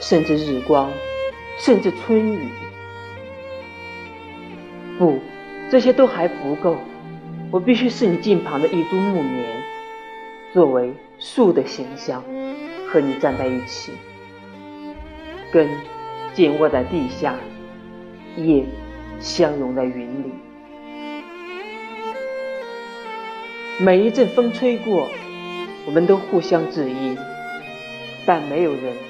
甚至日光，甚至春雨，不，这些都还不够。我必须是你近旁的一株木棉，作为树的形象，和你站在一起，根紧握在地下，叶相融在云里。每一阵风吹过，我们都互相致意，但没有人。